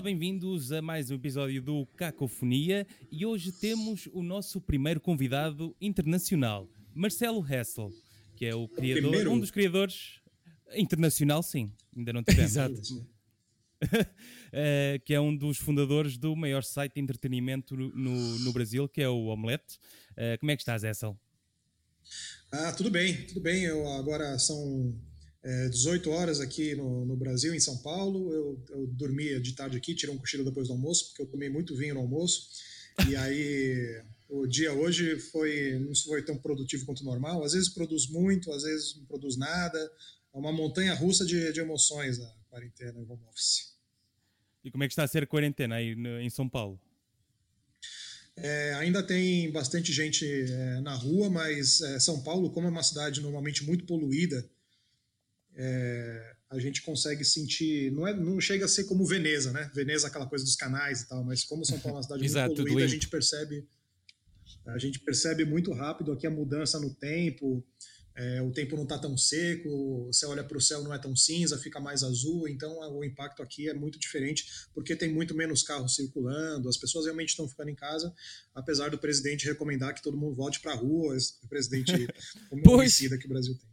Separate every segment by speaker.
Speaker 1: Olá, bem-vindos a mais um episódio do Cacofonia e hoje temos o nosso primeiro convidado internacional, Marcelo Hessel, que é o criador,
Speaker 2: primeiro?
Speaker 1: um dos criadores internacional, sim, ainda não tivemos.
Speaker 3: Exato.
Speaker 1: Eh, que é um dos fundadores do maior site de entretenimento no, no- Brasil, que é o Omelete. Eh, como é que estás, Hessel?
Speaker 2: Ah, tudo bem, tudo bem. Eu agora são é, 18 horas aqui no, no Brasil, em São Paulo. Eu, eu dormi de tarde aqui, tirei um cochilo depois do almoço, porque eu tomei muito vinho no almoço. E aí o dia hoje foi não foi tão produtivo quanto normal. Às vezes produz muito, às vezes não produz nada. É uma montanha russa de, de emoções a quarentena e home office.
Speaker 1: E como é que está a ser a quarentena aí no- em São Paulo?
Speaker 2: É, ainda tem bastante gente é, na rua, mas é, São Paulo, como é uma cidade normalmente muito poluída, é, a gente consegue sentir. Não, é, não chega a ser como Veneza, né? Veneza, aquela coisa dos canais e tal, mas como São Paulo é uma cidade muito poluída, a gente percebe. A gente percebe muito rápido aqui a mudança no tempo. é, o tempo não está tão seco, você olha para o céu não é tão cinza, fica mais azul, então é, o impacto aqui é muito diferente, porque tem muito menos carros circulando, as pessoas realmente estão ficando em casa, apesar do presidente recomendar que todo mundo volte para a rua, esse presidente homicida que o Brasil tem.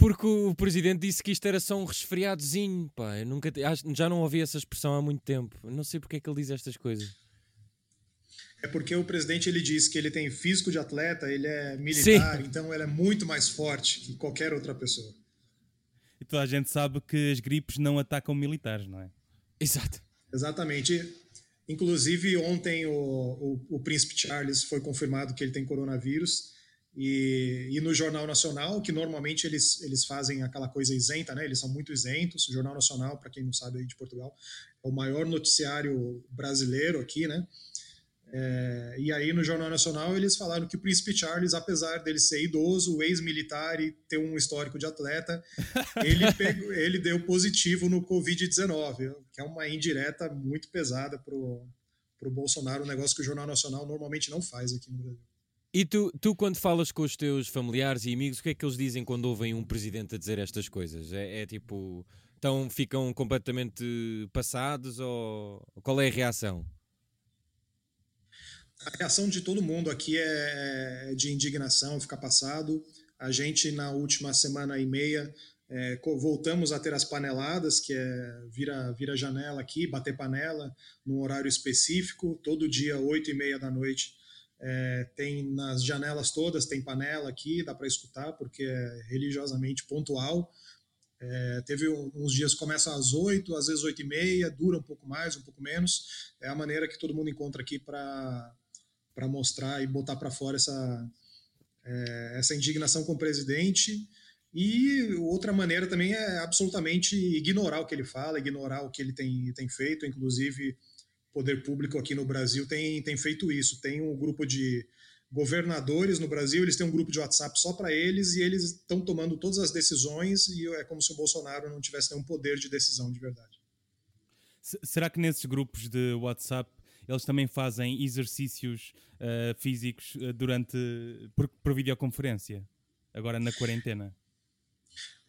Speaker 3: Porque o presidente disse que isto era só um resfriadozinho, pá. Eu nunca, acho- já não ouvi essa expressão há muito tempo. Eu Não sei porque é que ele diz estas coisas.
Speaker 2: É porque o presidente ele diz que ele tem físico de atleta, ele é militar, então ele é muito mais forte que qualquer outra pessoa.
Speaker 1: E toda a gente sabe que as gripes não atacam militares, não é?
Speaker 3: Exato.
Speaker 2: Exatamente. Inclusive, ontem o, o, o príncipe Charles foi confirmado que ele tem coronavírus. E, e no Jornal Nacional, que normalmente eles, eles fazem aquela coisa isenta, né? Eles são muito isentos. O Jornal Nacional, para quem não sabe aí de Portugal, é o maior noticiário brasileiro aqui, né? É, e aí no Jornal Nacional eles falaram que o príncipe Charles, apesar dele ser idoso, ex-militar e ter um histórico de atleta, ele, pegou- ele deu positivo no Covid-19, que é uma indireta muito pesada pro, pro Bolsonaro, um negócio que o Jornal Nacional normalmente não faz aqui no Brasil.
Speaker 3: E tu, tu, quando falas com os teus familiares e amigos, o que é que eles dizem quando ouvem um presidente a dizer estas coisas? É, é tipo. Então ficam completamente passados ou qual é a reação?
Speaker 2: A reação de todo mundo aqui é de indignação, ficar passado. A gente, na última semana e meia, é, voltamos a ter as paneladas, que é vira, vira janela aqui, bater panela, num horário específico, todo dia, oito e meia da noite. É, tem nas janelas todas, tem panela aqui, dá para escutar, porque é religiosamente pontual. É, teve uns dias que começa às oito, às vezes oito e meia, dura um pouco mais, um pouco menos. É a maneira que todo mundo encontra aqui para mostrar e botar para fora essa, é, essa indignação com o presidente. E outra maneira também é absolutamente ignorar o que ele fala, ignorar o que ele tem, tem feito. Inclusive, poder público aqui no Brasil tem, tem feito isso. Tem um grupo de governadores no Brasil, eles têm um grupo de WhatsApp só para eles e eles estão tomando todas as decisões e é como se o Bolsonaro não tivesse nenhum poder de decisão de verdade.
Speaker 1: Se- será que nesses grupos de WhatsApp eles também fazem exercícios eh, físicos eh, durante por, por videoconferência? Agora na quarentena?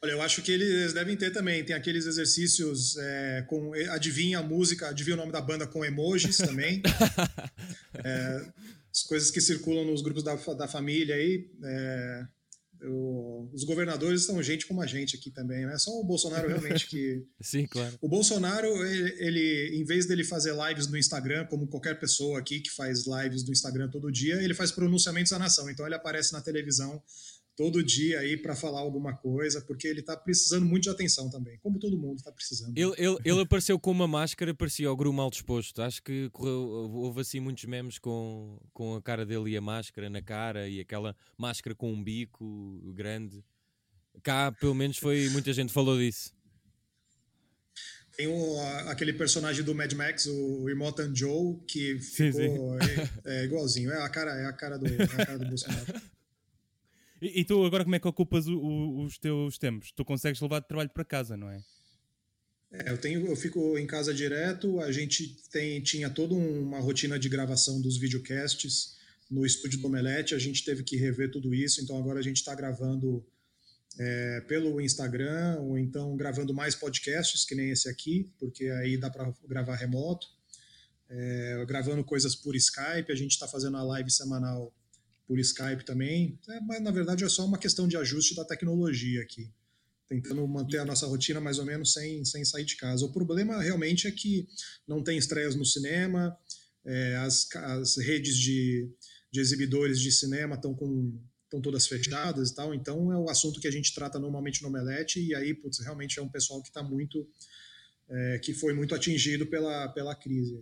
Speaker 2: Olha, eu acho que eles devem ter também. Tem aqueles exercícios é, com adivinha a música, adivinha o nome da banda com emojis também. É, as coisas que circulam nos grupos da, da família aí. é, o- os governadores são gente como a gente aqui também, né? Só o Bolsonaro realmente que.
Speaker 3: Sim, claro.
Speaker 2: O Bolsonaro, ele, ele, em vez dele fazer lives no Instagram, como qualquer pessoa aqui que faz lives no Instagram todo dia, ele faz pronunciamentos à nação. Então ele aparece na televisão todo dia aí para falar alguma coisa, porque ele tá precisando muito de atenção também, como todo mundo está precisando.
Speaker 3: Ele, ele, ele apareceu com uma máscara, parecia o Gru mal disposto. Acho que correu- houve assim muitos memes com, com a cara dele e a máscara na cara e aquela máscara com um bico grande. Cá, pelo menos, foi muita gente falou disso.
Speaker 2: Tem o, aquele personagem do Mad Max, o Immortan Joe, que
Speaker 1: Sim,
Speaker 2: ficou É, é igualzinho, é a cara, é a cara do, é a cara do Bolsonaro.
Speaker 1: E, e tu agora como é que ocupas o- o- os teus tempos? Tu consegues levar de trabalho para casa, não é?
Speaker 2: É, eu tenho, eu fico em casa direto. A gente tem, tinha toda uma rotina de gravação dos videocasts no estúdio do Omelete. A gente teve que rever tudo isso. Então agora a gente está gravando é, pelo Instagram ou então gravando mais podcasts que nem esse aqui, porque aí dá para gravar remoto. é, gravando coisas por Skype, a gente está fazendo a live semanal por Skype também, é, mas na verdade é só uma questão de ajuste da tecnologia aqui, tentando manter a nossa rotina mais ou menos sem, sem sair de casa. O problema realmente é que não tem estreias no cinema, é, as, as redes de, de exibidores de cinema estão com estão todas fechadas e tal, então é o assunto que a gente trata normalmente no Omelete, e aí, putz, realmente é um pessoal que está muito, é, que foi muito atingido pela, pela crise.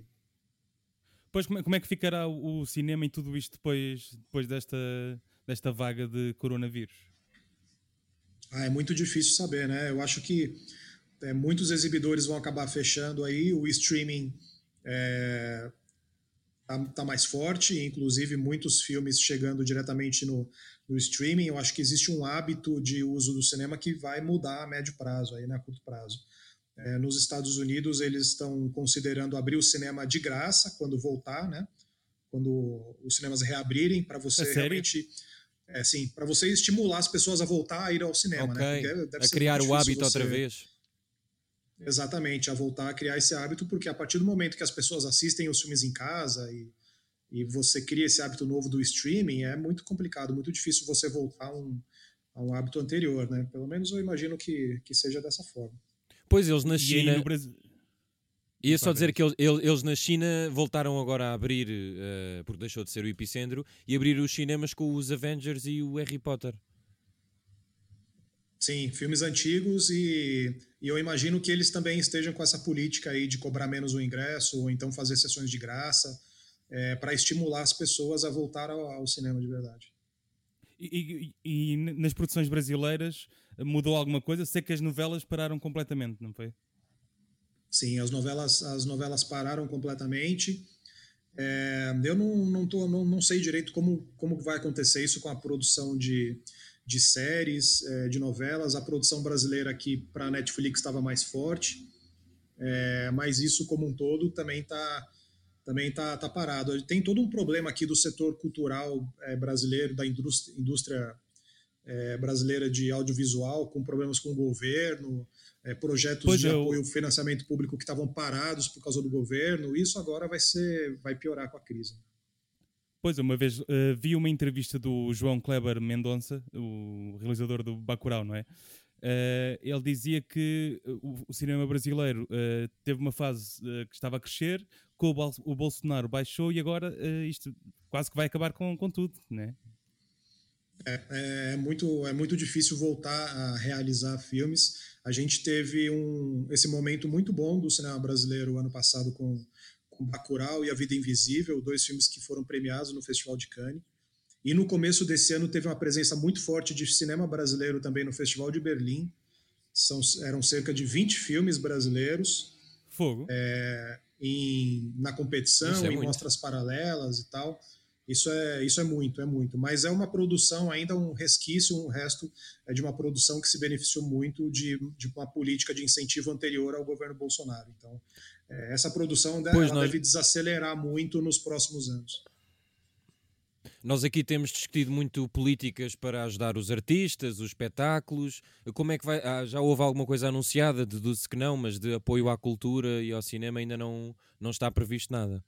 Speaker 1: Pois como é, como é que ficará o, cinema e tudo isto depois, depois desta, desta vaga de coronavírus?
Speaker 2: Ah, é muito difícil saber, né? Eu acho que é, muitos exibidores vão acabar fechando aí, o streaming é, tá, tá, mais forte, inclusive muitos filmes chegando diretamente no, no streaming. Eu acho que existe um hábito de uso do cinema que vai mudar a médio prazo, aí, né, a curto prazo. É, nos Estados Unidos, eles estão considerando abrir o cinema de graça quando voltar, né? Quando os cinemas reabrirem, para você é realmente. É, sim, para você estimular as pessoas a voltar a ir ao cinema,
Speaker 3: né? okay. né? A criar o hábito você... outra vez.
Speaker 2: Exatamente, a voltar a criar esse hábito, porque a partir do momento que as pessoas assistem os filmes em casa e, e você cria esse hábito novo do streaming, é muito complicado, muito difícil você voltar a um, a um hábito anterior, né? Pelo menos eu imagino que, que seja dessa forma.
Speaker 3: Pois eles na China. Brasil... Ia só dizer que eles, eles, na China voltaram agora a abrir, uh, porque deixou de ser o epicentro, e abrir os cinemas com os Avengers e o Harry Potter.
Speaker 2: Sim, filmes antigos e, e, eu imagino que eles também estejam com essa política aí de cobrar menos o ingresso ou então fazer sessões de graça é, para estimular as pessoas a voltar ao, ao cinema de verdade.
Speaker 1: E, e, e, nas produções brasileiras mudou alguma coisa? Sei que as novelas pararam completamente, não foi?
Speaker 2: Sim, as novelas, as novelas pararam completamente. É, eu não, não, tô, não, não sei direito como, como vai acontecer isso com a produção de, de séries, é, de novelas. A produção brasileira aqui para a Netflix estava mais forte, é, mas isso como um todo também está também tá, tá parado. Tem todo um problema aqui do setor cultural é, brasileiro, da indústria, indústria é, brasileira de audiovisual, com problemas com o governo, é, projetos pois de eu... apoio ao financiamento público que estavam parados por causa do governo. Isso agora vai ser, vai piorar com a crise.
Speaker 1: Pois, uma vez uh, vi uma entrevista do João Kleber Mendonça, o realizador do Bacurau, não é? Uh, ele dizia que o, o cinema brasileiro uh, teve uma fase que estava a crescer, com o, Bolsonaro baixou e agora isto quase que vai acabar com, com tudo, não é?
Speaker 2: É, muito, é muito difícil voltar a realizar filmes. A gente teve um, esse momento muito bom do cinema brasileiro ano passado com, com Bacurau e A Vida Invisível, dois filmes que foram premiados no Festival de Cannes. E no começo desse ano teve uma presença muito forte de cinema brasileiro também no Festival de Berlim. São, eram cerca de 20 filmes brasileiros.
Speaker 1: Fogo.
Speaker 2: É, em, na competição, é em muito. mostras paralelas e tal. Isso é, isso é muito, é muito. Mas é uma produção, ainda um resquício, um resto é de uma produção que se beneficiou muito de, de uma política de incentivo anterior ao governo Bolsonaro. Então, é, essa produção deve, deve desacelerar muito nos próximos anos.
Speaker 3: Nós aqui temos discutido muito políticas para ajudar os artistas, os espetáculos. Como é que vai? Ah, já houve alguma coisa anunciada? Deduzo que não, mas de apoio à cultura e ao cinema ainda não, não está previsto nada.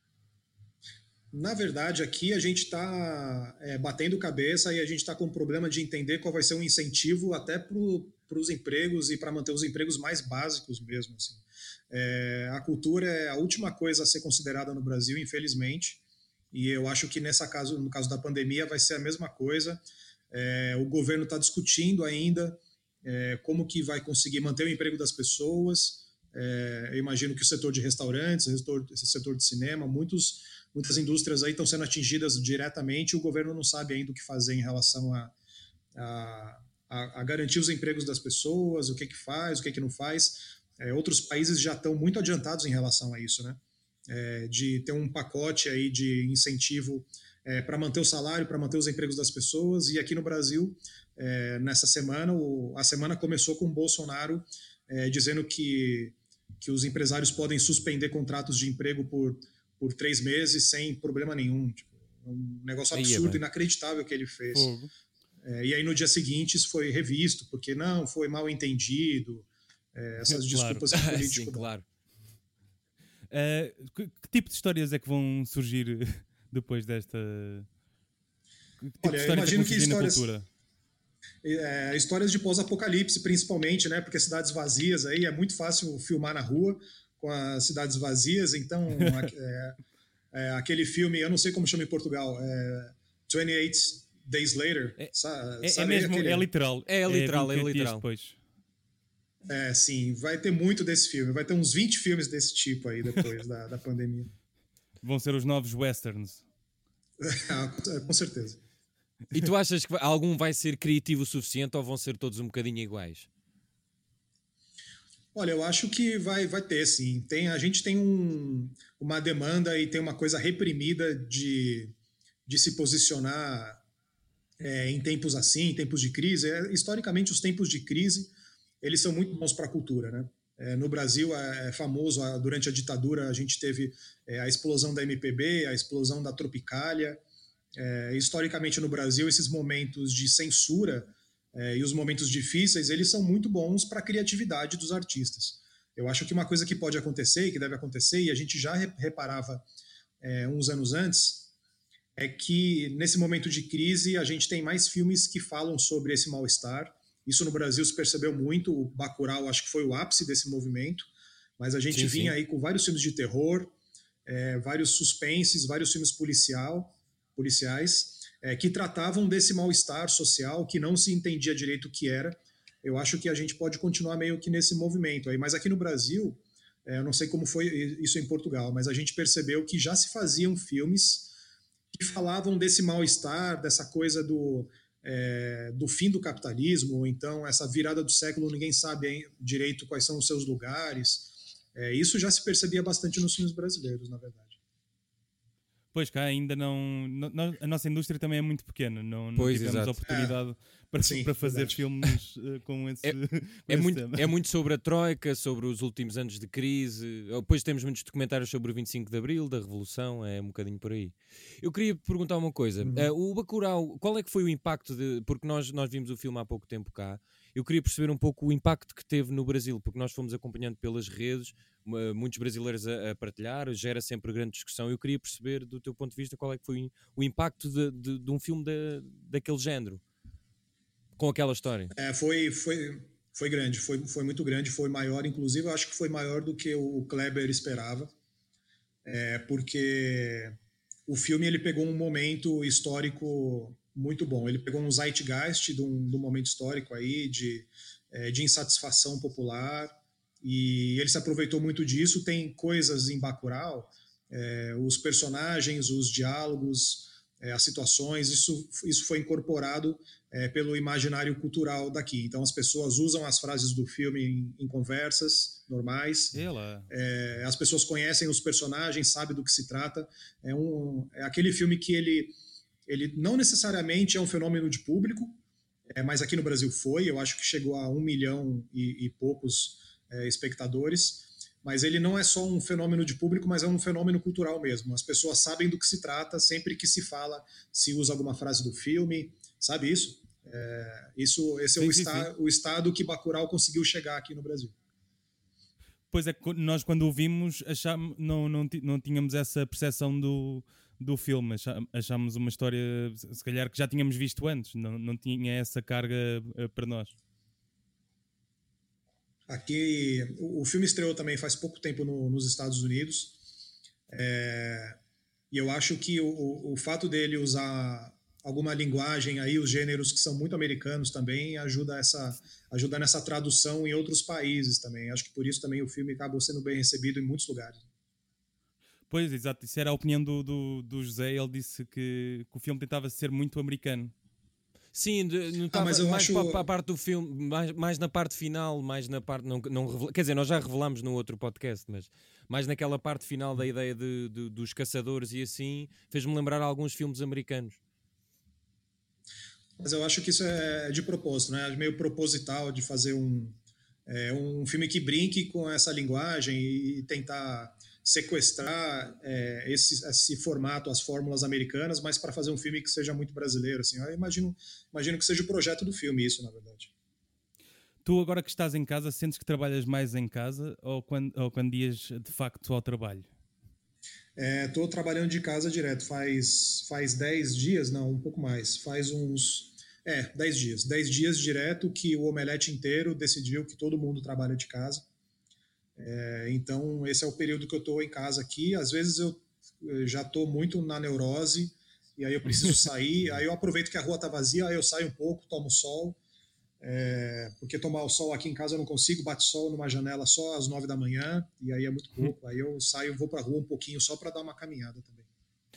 Speaker 2: Na verdade, aqui a gente está é, batendo cabeça e a gente está com um problema de entender qual vai ser um incentivo até para os empregos e para manter os empregos mais básicos mesmo. Assim. É, a cultura é a última coisa a ser considerada no Brasil, infelizmente, e eu acho que nessa caso, no caso da pandemia vai ser a mesma coisa. É, o governo está discutindo ainda é, como que vai conseguir manter o emprego das pessoas. É, eu imagino que o setor de restaurantes, o setor, setor de cinema, muitos muitas indústrias aí estão sendo atingidas diretamente e o governo não sabe ainda o que fazer em relação a, a, a, garantir os empregos das pessoas, o que que faz, o que que não faz. É, outros países já estão muito adiantados em relação a isso, né? É, de ter um pacote aí de incentivo é, para manter o salário, para manter os empregos das pessoas. E aqui no Brasil, é, nessa semana, o, a semana começou com o Bolsonaro é, dizendo que, que os empresários podem suspender contratos de emprego por por três meses sem problema nenhum. Tipo, um negócio absurdo, inacreditável que ele fez. É, e aí no dia seguinte isso foi revisto, porque não, foi mal entendido, é, essas
Speaker 3: claro.
Speaker 2: desculpas políticas.
Speaker 3: Sim, claro.
Speaker 1: Uh, que, que, tipo de histórias é que vão surgir depois desta.
Speaker 2: Que tipo Olha, de histórias imagino é que, que histórias. É, histórias de pós-apocalipse, principalmente, né? Porque cidades vazias aí é muito fácil filmar na rua com as cidades vazias. Então, é, é, aquele filme, eu não sei como chama em Portugal, é 28 Days Later.
Speaker 1: É, sabe, é, é mesmo, aquele... é literal.
Speaker 3: É, literal, é, literal. Depois.
Speaker 2: É, sim, vai ter muito desse filme. Vai ter uns 20 filmes desse tipo aí depois da, da pandemia.
Speaker 1: Vão ser os novos westerns.
Speaker 2: Ah, com certeza.
Speaker 3: E tu achas que algum vai ser criativo o suficiente ou vão ser todos um bocadinho iguais?
Speaker 2: Olha, eu acho que vai, vai ter, sim. Tem, a gente tem um, uma demanda e tem uma coisa reprimida de, de se posicionar é, em tempos assim, em tempos de crise. É, historicamente, os tempos de crise eles são muito bons para a cultura, né? É, no Brasil é, é famoso, durante a ditadura a gente teve é, a explosão da MPB, a explosão da Tropicália. É, historicamente no Brasil, esses momentos de censura é, e os momentos difíceis, eles são muito bons para a criatividade dos artistas. Eu acho que uma coisa que pode acontecer e que deve acontecer, e a gente já reparava é, uns anos antes, é que nesse momento de crise a gente tem mais filmes que falam sobre esse mal-estar. Isso no Brasil se percebeu muito. O Bacurau acho que foi o ápice desse movimento, mas a gente sim, vinha sim. aí com vários filmes de terror, é, vários suspenses, vários filmes policial, policiais é, que tratavam desse mal-estar social que não se entendia direito o que era. Eu acho que a gente pode continuar meio que nesse movimento aí. Mas aqui no Brasil, é, eu não sei como foi isso em Portugal, mas a gente percebeu que já se faziam filmes que falavam desse mal-estar, dessa coisa do, é, do fim do capitalismo, ou então essa virada do século, ninguém sabe hein, direito quais são os seus lugares. É, isso já se percebia bastante nos filmes brasileiros, na verdade.
Speaker 1: Pois cá ainda não, não, A nossa indústria também é muito pequena, não, não tivemos exato. oportunidade. Para, Sim, para fazer verdade. filmes uh, com esse.
Speaker 3: É,
Speaker 1: com
Speaker 3: é esse muito, tema. é muito sobre a Troika, sobre os últimos anos de crise. Depois temos muitos documentários sobre o 25 de Abril, da Revolução, é um bocadinho por aí. Eu queria perguntar uma coisa: uhum. uh, o Bacurau, qual é que foi o impacto de. Porque nós, nós vimos o filme há pouco tempo cá eu queria perceber um pouco o impacto que teve no Brasil, porque nós fomos acompanhando pelas redes, muitos brasileiros a, a partilhar, gera sempre grande discussão. Eu queria perceber, do teu ponto de vista, qual é que foi o impacto de, de, de um filme de, daquele género, com aquela história.
Speaker 2: É, foi, foi, foi grande, foi, foi muito grande, foi maior, inclusive eu acho que foi maior do que o Kleber esperava, é, porque o filme ele pegou um momento histórico muito bom. Ele pegou um zeitgeist de um, de um momento histórico aí, de, é, de insatisfação popular, e ele se aproveitou muito disso. Tem coisas em Bacurau, é, os personagens, os diálogos, é, as situações, isso, isso foi incorporado é, pelo imaginário cultural daqui. Então as pessoas usam as frases do filme em, em conversas normais. É, as pessoas conhecem os personagens, sabem do que se trata. É, um, é aquele filme que ele ele não necessariamente é um fenômeno de público, é, mas aqui no Brasil foi, eu acho que chegou a um milhão e, e poucos é, espectadores. Mas ele não é só um fenômeno de público, mas é um fenômeno cultural mesmo. As pessoas sabem do que se trata sempre que se fala, se usa alguma frase do filme, sabe isso? É, isso esse é sim, o, sim, sim. o estado que Bacurau conseguiu chegar aqui no Brasil.
Speaker 1: Pois é, nós quando o vimos achamos, não, não, não tínhamos essa percepção do, do filme. Achámos uma história, se calhar, que já tínhamos visto antes, não, não tinha essa carga uh, para nós.
Speaker 2: Aqui, o, filme estreou também faz pouco tempo no, nos Estados Unidos. É, e eu acho que o, o fato dele usar alguma linguagem aí, os gêneros que são muito americanos também, ajuda, essa, ajuda nessa tradução em outros países também. Acho que por isso também o filme acabou sendo bem recebido em muitos lugares.
Speaker 1: Pois, exato. Isso era a opinião do, do, do José. Ele disse que, que o filme tentava ser muito americano.
Speaker 3: Sim, não estava ah, mais acho... para, a parte do filme, mais, mais na parte final, mais na parte. Não, não revela, quer dizer, nós já revelámos no outro podcast, mas mais naquela parte final da ideia de, de dos caçadores e assim, fez-me lembrar alguns filmes americanos.
Speaker 2: Mas eu acho que isso é de propósito, né? É meio proposital de fazer um, é, um filme que brinque com essa linguagem e tentar sequestrar é, esse, esse, formato, as fórmulas americanas, mas para fazer um filme que seja muito brasileiro. Assim, eu imagino, imagino que seja o projeto do filme, isso, na verdade.
Speaker 1: Tu agora que estás em casa, sentes que trabalhas mais em casa ou quando, ou quando ias de facto ao trabalho?
Speaker 2: Estou é, trabalhando de casa direto, faz, faz 10 dias, não, um pouco mais, faz uns, é, 10 dias, 10 dias direto que o Omelete inteiro decidiu que todo mundo trabalha de casa, é, então esse é o período que eu estou em casa aqui, às vezes eu, eu já estou muito na neurose, e aí eu preciso sair, aí eu aproveito que a rua está vazia, aí eu saio um pouco, tomo sol, é, porque tomar o sol aqui em casa eu não consigo, bate sol numa janela só às nove da manhã, e aí é muito uhum. pouco. Aí eu saio, vou para rua um pouquinho só para dar uma caminhada também.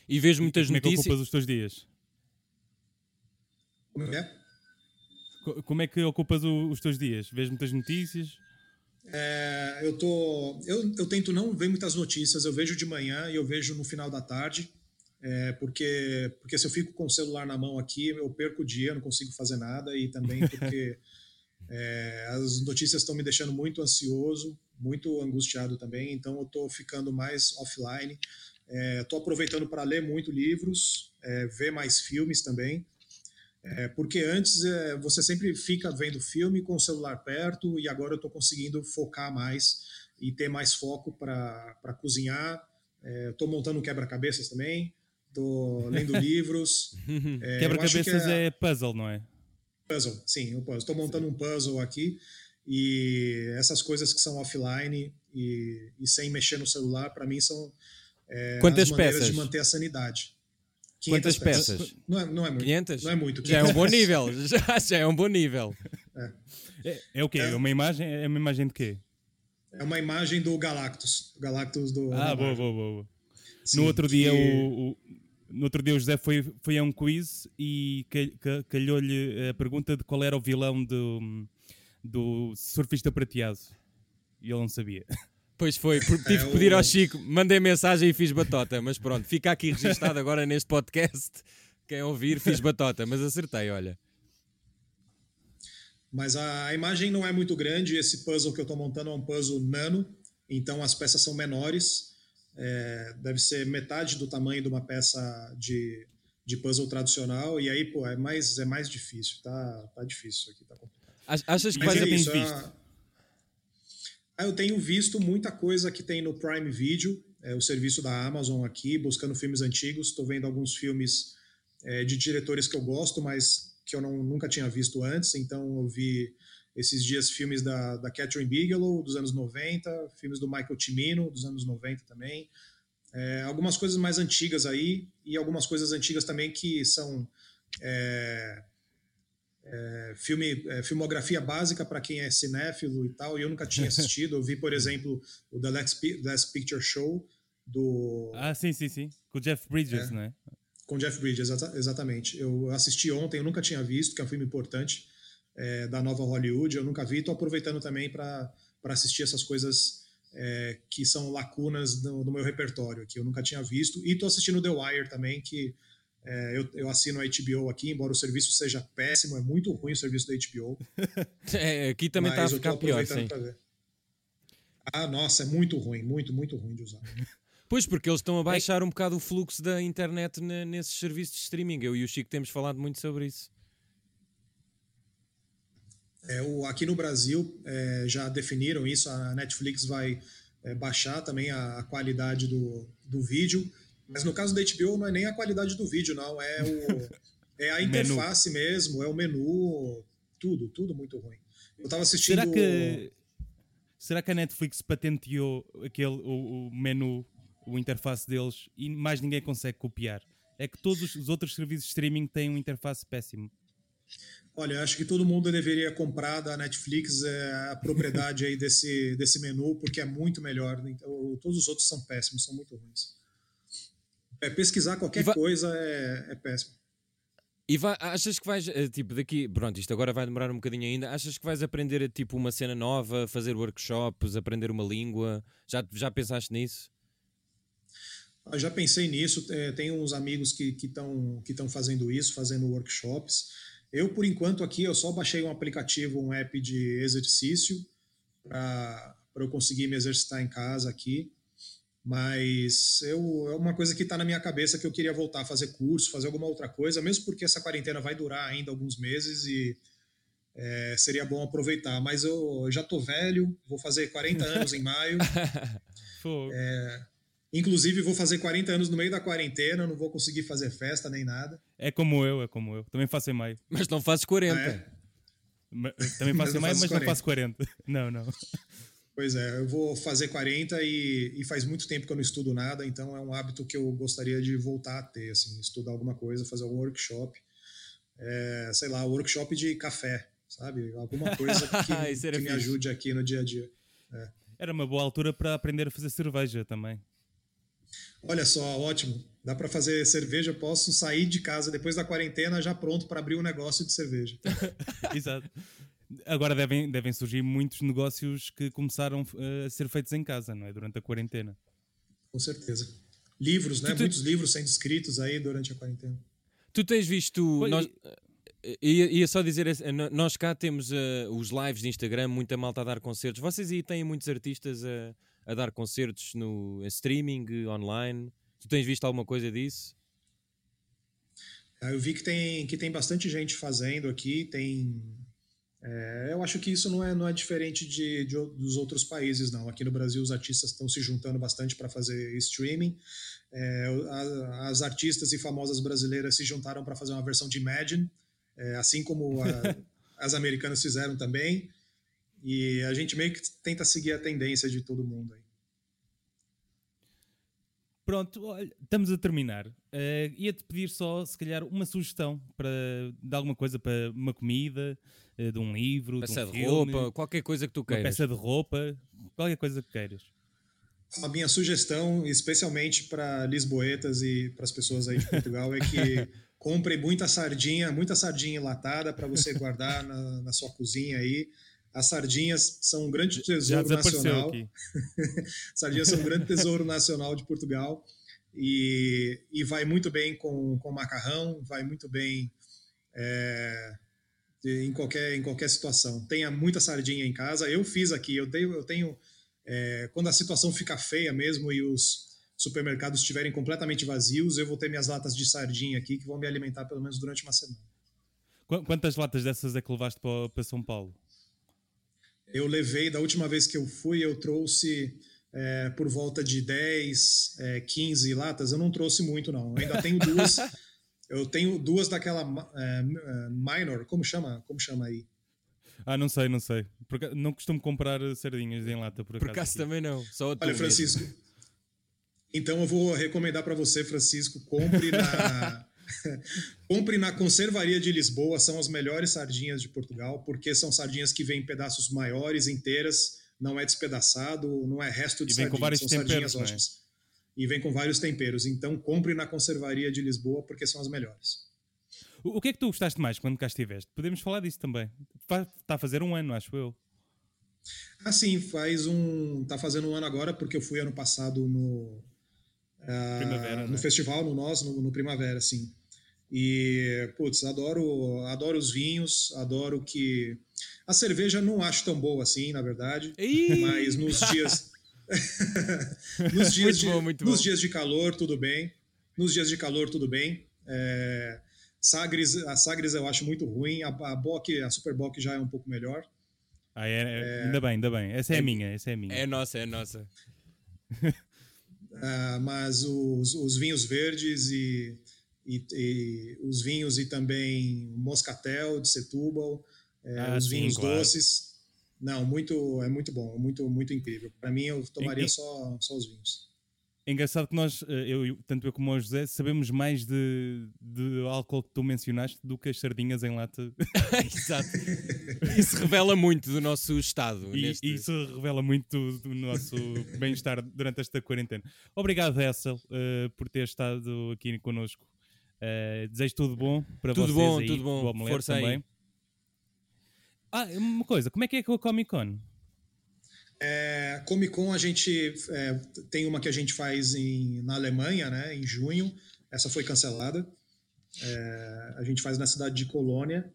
Speaker 3: E vejo muitas
Speaker 1: Como
Speaker 3: notícias.
Speaker 1: Como é que ocupas os teus dias?
Speaker 2: Como é?
Speaker 1: Como é que ocupas os teus dias? Vês muitas notícias?
Speaker 2: É, eu, tô, eu, eu tento não ver muitas notícias, eu vejo de manhã e eu vejo no final da tarde. É, porque, porque se eu fico com o celular na mão aqui, eu perco o dia, não consigo fazer nada, e também porque é, as notícias estão me deixando muito ansioso, muito angustiado também, então eu estou ficando mais offline. Estou é, aproveitando para ler muito livros, é, ver mais filmes também, é, porque antes é, você sempre fica vendo filme com o celular perto, e agora eu estou conseguindo focar mais e ter mais foco para cozinhar. Estou montando quebra-cabeças também tô lendo livros.
Speaker 1: é, Quebra-cabeças é... é... puzzle, não é?
Speaker 2: Puzzle, sim, o puzzle. Estou montando um puzzle aqui e essas coisas que são offline e, e sem mexer no celular, para mim são é,
Speaker 3: Quantas
Speaker 2: as maneiras
Speaker 3: peças?
Speaker 2: de manter a sanidade.
Speaker 3: Quantas peças? peças?
Speaker 2: Não, é, não é muito.
Speaker 3: 500?
Speaker 2: Não é muito.
Speaker 3: Já é um bom nível. Já, já é um bom nível.
Speaker 1: É, é, é o quê? É. uma imagem? É uma imagem de quê?
Speaker 2: É uma imagem do Galactus. Galactus do.
Speaker 1: Ah, boa, boa, boa. Sim, no outro dia, o, o, no outro dia o José foi, foi a um quiz e calhou-lhe a pergunta de qual era o vilão do, do surfista prateado. E ele não sabia.
Speaker 3: Pois foi, tive é que pedir ao Chico, mandei mensagem e fiz batota, mas pronto, fica aqui registado agora neste podcast. Quem ouvir, fiz batota, mas acertei, olha.
Speaker 2: Mas a imagem não é muito grande, esse puzzle que eu estou montando é um puzzle nano, então as peças são menores é, deve ser metade do tamanho de uma peça de, de puzzle tradicional, e aí, pô, é mais, é mais difícil, tá, tá difícil aqui, tá complicado.
Speaker 3: Achas que Mas é isso?
Speaker 2: Ah, eu tenho visto muita coisa que tem no Prime Video, é, o serviço da Amazon aqui, buscando filmes antigos, estou vendo alguns filmes é, de diretores que eu gosto, mas que eu não, nunca tinha visto antes, então eu vi esses dias filmes da, da Catherine Bigelow, dos anos 90, filmes do Michael Cimino, dos anos 90 também. É, algumas coisas mais antigas aí, e algumas coisas antigas também que são é, é, filme, é, filmografia básica para quem é cinéfilo e tal, e eu nunca tinha assistido. Eu vi, por exemplo, o The Last, Last Picture Show do.
Speaker 1: Ah, sim, sim, sim. Com o Jeff Bridges, é, né?
Speaker 2: Com Jeff Bridges, exatamente. Eu assisti ontem, eu nunca tinha visto, que é um filme importante é, da nova Hollywood. Eu nunca vi, estou aproveitando também para assistir essas coisas é, que são lacunas no, no, meu repertório, que eu nunca tinha visto. E estou assistindo The Wire também, que é, eu, eu, assino a HBO aqui, embora o serviço seja péssimo, é muito ruim o serviço da HBO.
Speaker 3: é, aqui também está a ficar pior, sim.
Speaker 2: Ah, nossa, é muito ruim, muito, muito ruim de usar.
Speaker 3: Pois, porque eles estão a baixar um bocado o fluxo da internet nesses serviços de streaming. Eu e o Chico temos falado muito sobre isso.
Speaker 2: É, o, aqui no Brasil é, já definiram isso, a Netflix vai é, baixar também a, a, qualidade do, do vídeo, mas no caso da HBO não é nem a qualidade do vídeo, não, é, o, é a interface mesmo, é o menu, tudo, tudo muito ruim. Eu estava assistindo...
Speaker 1: Será que, será que a Netflix patenteou aquele, o, o menu, o interface deles e mais ninguém consegue copiar? É que todos os outros serviços de streaming têm um interface péssimo.
Speaker 2: Olha, acho que todo mundo deveria comprar da Netflix é, a propriedade aí desse, desse menu, porque é muito melhor. Então, todos os outros são péssimos, são muito ruins. É, pesquisar qualquer vai... coisa é, é, péssimo.
Speaker 3: E vai, achas que vais, eh, tipo, daqui, pronto, isto agora vai demorar um bocadinho ainda, achas que vais aprender, tipo, uma cena nova, fazer workshops, aprender uma língua? Já, já pensaste nisso?
Speaker 2: Eu já pensei nisso, é, tenho uns amigos que estão que que fazendo isso, fazendo workshops. Eu, por enquanto, aqui, eu só baixei um aplicativo, um app de exercício para eu conseguir me exercitar em casa aqui. Mas eu, é uma coisa que está na minha cabeça que eu queria voltar a fazer curso, fazer alguma outra coisa, mesmo porque essa quarentena vai durar ainda alguns meses e, é, seria bom aproveitar. Mas eu já tô velho, vou fazer 40 anos em maio. é, inclusive, vou fazer 40 anos no meio da quarentena, não vou conseguir fazer festa nem nada.
Speaker 1: É como eu, é como eu. Também faço em maio.
Speaker 3: Mas não fazes 40. Ah, é?
Speaker 1: Também faço em maio, mas 40. não faço 40. Não, não.
Speaker 2: Pois é, eu vou fazer 40 e, e, faz muito tempo que eu não estudo nada, então é um hábito que eu gostaria de voltar a ter, assim, estudar alguma coisa, fazer algum workshop, é, sei lá, workshop de café, sabe? Alguma coisa que, que me ajude aqui no dia a dia. É.
Speaker 1: Era uma boa altura para aprender a fazer cerveja também.
Speaker 2: Olha só, ótimo. Dá para fazer cerveja, posso sair de casa depois da quarentena já pronto para abrir um negócio de cerveja.
Speaker 1: Exato. Agora devem, devem surgir muitos negócios que começaram eh, a ser feitos em casa, não é? Durante a quarentena.
Speaker 2: Com certeza. Livros, né? Tu, Muitos livros sendo escritos aí durante a quarentena.
Speaker 3: Tu tens visto. nós, eh, ia, ia, só dizer, nós cá temos uh, os lives de Instagram, muita malta a dar concertos. Vocês aí têm muitos artistas a, a dar concertos no streaming, online. Tu tens visto alguma coisa disso?
Speaker 2: Ah, eu vi que tem, que tem bastante gente fazendo aqui, tem é, eu acho que isso não é, não é diferente de, de, dos outros países, não. Aqui no Brasil, os artistas estão se juntando bastante para fazer streaming. É, a, as artistas e famosas brasileiras se juntaram para fazer uma versão de Imagine, é, assim como a, as americanas fizeram também. E a gente meio que tenta seguir a tendência de todo mundo aí.
Speaker 1: Pronto, olha, estamos a terminar. Uh, Ia-te pedir só, se calhar, uma sugestão para, de alguma coisa para uma comida, uh, de um livro,
Speaker 3: peça
Speaker 1: de, um
Speaker 3: de
Speaker 1: filme,
Speaker 3: roupa, qualquer coisa que tu queiras.
Speaker 1: Uma peça de roupa, qualquer coisa que queiras.
Speaker 2: A minha sugestão, especialmente para lisboetas e para as pessoas aí de Portugal, é que compre muita sardinha, muita sardinha enlatada para você guardar na, na sua cozinha aí. As sardinhas são um grande tesouro nacional. sardinhas são um grande tesouro nacional de Portugal e, e vai muito bem com, com macarrão, vai muito bem é, em, qualquer, em qualquer situação. Tenha muita sardinha em casa. Eu fiz aqui, eu tenho, eu tenho é, quando a situação fica feia mesmo e os supermercados estiverem completamente vazios, eu vou ter minhas latas de sardinha aqui que vão me alimentar pelo menos durante uma semana.
Speaker 1: Quantas latas dessas é que levaste para, para São Paulo?
Speaker 2: Eu levei, da última vez que eu fui, eu trouxe é, por volta de 10, é, 15 latas. Eu não trouxe muito, não. Eu ainda tenho duas. eu tenho duas daquela é, minor, como chama? Como chama aí?
Speaker 1: Ah, não sei, não sei. Porque não costumo comprar sardinhas em lata, por
Speaker 3: acaso. Por acaso também não. Só
Speaker 2: Olha, Francisco. Mesmo. Então eu vou recomendar para você, Francisco, compre na Compre na Conservaria de Lisboa, são as melhores sardinhas de Portugal, porque são sardinhas que vêm em pedaços maiores, inteiras, não é despedaçado, não é resto de e vem sardinha, com vários são temperos, sardinhas né? E vem com vários temperos. Então compre na Conservaria de Lisboa, porque são as melhores.
Speaker 1: O, o que é que tu gostaste mais quando cá estiveste? Podemos falar disso também. Está a fazer um ano, acho eu.
Speaker 2: Ah, sim, faz um. Está fazendo um ano agora, porque eu fui ano passado no Primavera, no né? festival, no nós, no, no, Primavera, sim. E, putz, adoro, adoro os vinhos, adoro que. A cerveja não acho tão boa assim, na verdade, Ih! mas nos dias. nos dias, de, bom, nos dias de calor, tudo bem. Nos dias de calor, tudo bem. É, Sagres, a Sagres eu acho muito ruim, a, a Bock, a Super Bock já é um pouco melhor.
Speaker 1: Ah, é, é, ainda bem, ainda bem. Essa é, é a minha, essa é minha.
Speaker 3: É nossa, é nossa.
Speaker 2: Uh, mas os, os, vinhos verdes e, e, e, os vinhos e também moscatel de Setúbal, é, ah, os sim, vinhos claro. doces. Não, muito é muito bom, muito muito incrível. Para mim eu tomaria e, só, só os vinhos.
Speaker 1: É engraçado que nós, eh, eu, tanto eu como o José, sabemos mais de, de álcool que tu mencionaste do que as sardinhas em lata.
Speaker 3: Exato. Isso revela muito do nosso estado.
Speaker 1: E, neste... Isso revela muito do nosso bem-estar durante esta quarentena. Obrigado, Hessel, uh, por ter estado aqui connosco. Uh, desejo tudo bom para
Speaker 3: tudo
Speaker 1: vocês.
Speaker 3: Bom,
Speaker 1: aí,
Speaker 3: tudo bom, Força também. aí.
Speaker 1: Ah, uma coisa, como é que é com a Comic Con?
Speaker 2: É, Comic Con a gente é, tem uma que a gente faz em, na Alemanha, né, em junho. Essa foi cancelada. É, a gente faz na cidade de Colônia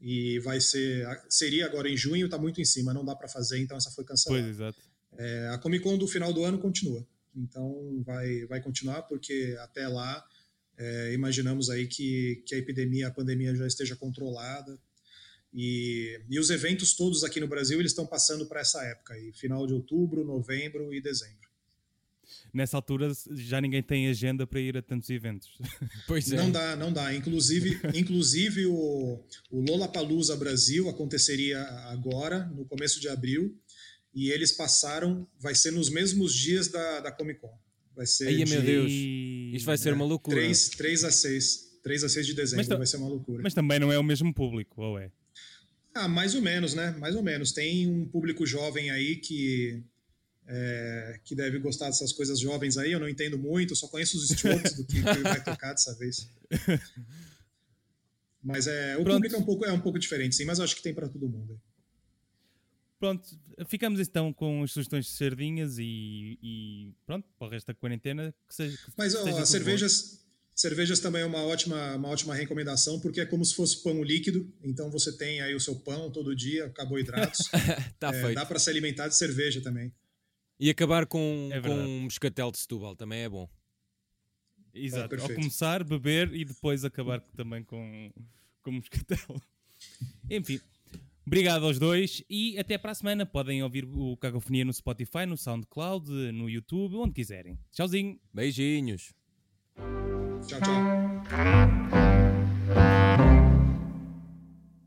Speaker 2: e vai ser seria agora em junho. Está muito em cima, não dá para fazer, então essa foi cancelada.
Speaker 1: Pois, exato.
Speaker 2: É, a Comic Con do final do ano continua, então vai vai continuar porque até lá é, imaginamos aí que, que a epidemia, a pandemia já esteja controlada E, e os eventos todos aqui no Brasil eles estão passando para essa época, aí, final de outubro, novembro e dezembro.
Speaker 1: Nessa altura já ninguém tem agenda para ir a tantos eventos.
Speaker 3: Pois é.
Speaker 2: Não dá, não dá. Inclusive, inclusive o, o Lollapalooza Brasil aconteceria agora, no começo de abril, e eles passaram, vai ser nos mesmos dias da, da Comic Con. Vai ser
Speaker 3: Ai,
Speaker 2: de
Speaker 3: meu Deus. Isto vai ser
Speaker 2: é,
Speaker 3: uma loucura.
Speaker 2: 3, 3 a 6. 3 a 6 de dezembro
Speaker 1: Mas
Speaker 2: vai ser uma loucura.
Speaker 1: Mas também não é o mesmo público, ou é?
Speaker 2: Ah, mais ou menos, né? Mais ou menos. Tem um público jovem aí que é, que deve gostar dessas coisas jovens aí. Eu não entendo muito, só conheço os strokes do que, que vai tocar dessa vez. Mas é, o
Speaker 1: Pronto.
Speaker 2: público é um, pouco, é um pouco diferente, sim, mas eu acho que tem para todo mundo.
Speaker 1: Pronto, ficamos então com as sugestões de sardinhas e, e pronto, para o resto da quarentena. Que seja, que
Speaker 2: Mas ó,
Speaker 1: seja
Speaker 2: as cervejas, cervejas também é uma ótima, uma ótima recomendação, porque é como se fosse pão líquido. Então você tem aí o seu pão todo dia, carboidratos.
Speaker 3: Está
Speaker 2: É,
Speaker 3: feito.
Speaker 2: dá para se alimentar de cerveja também.
Speaker 3: E acabar com,
Speaker 1: É
Speaker 3: com um moscatel de Setúbal também é bom.
Speaker 1: Exato, ao começar, beber e depois acabar também com, com moscatel. Enfim, obrigado aos dois e até para a semana. Podem ouvir o Cacofonia no Spotify, no SoundCloud, no YouTube, onde quiserem. Tchauzinho!
Speaker 3: Beijinhos.
Speaker 2: 짱짱.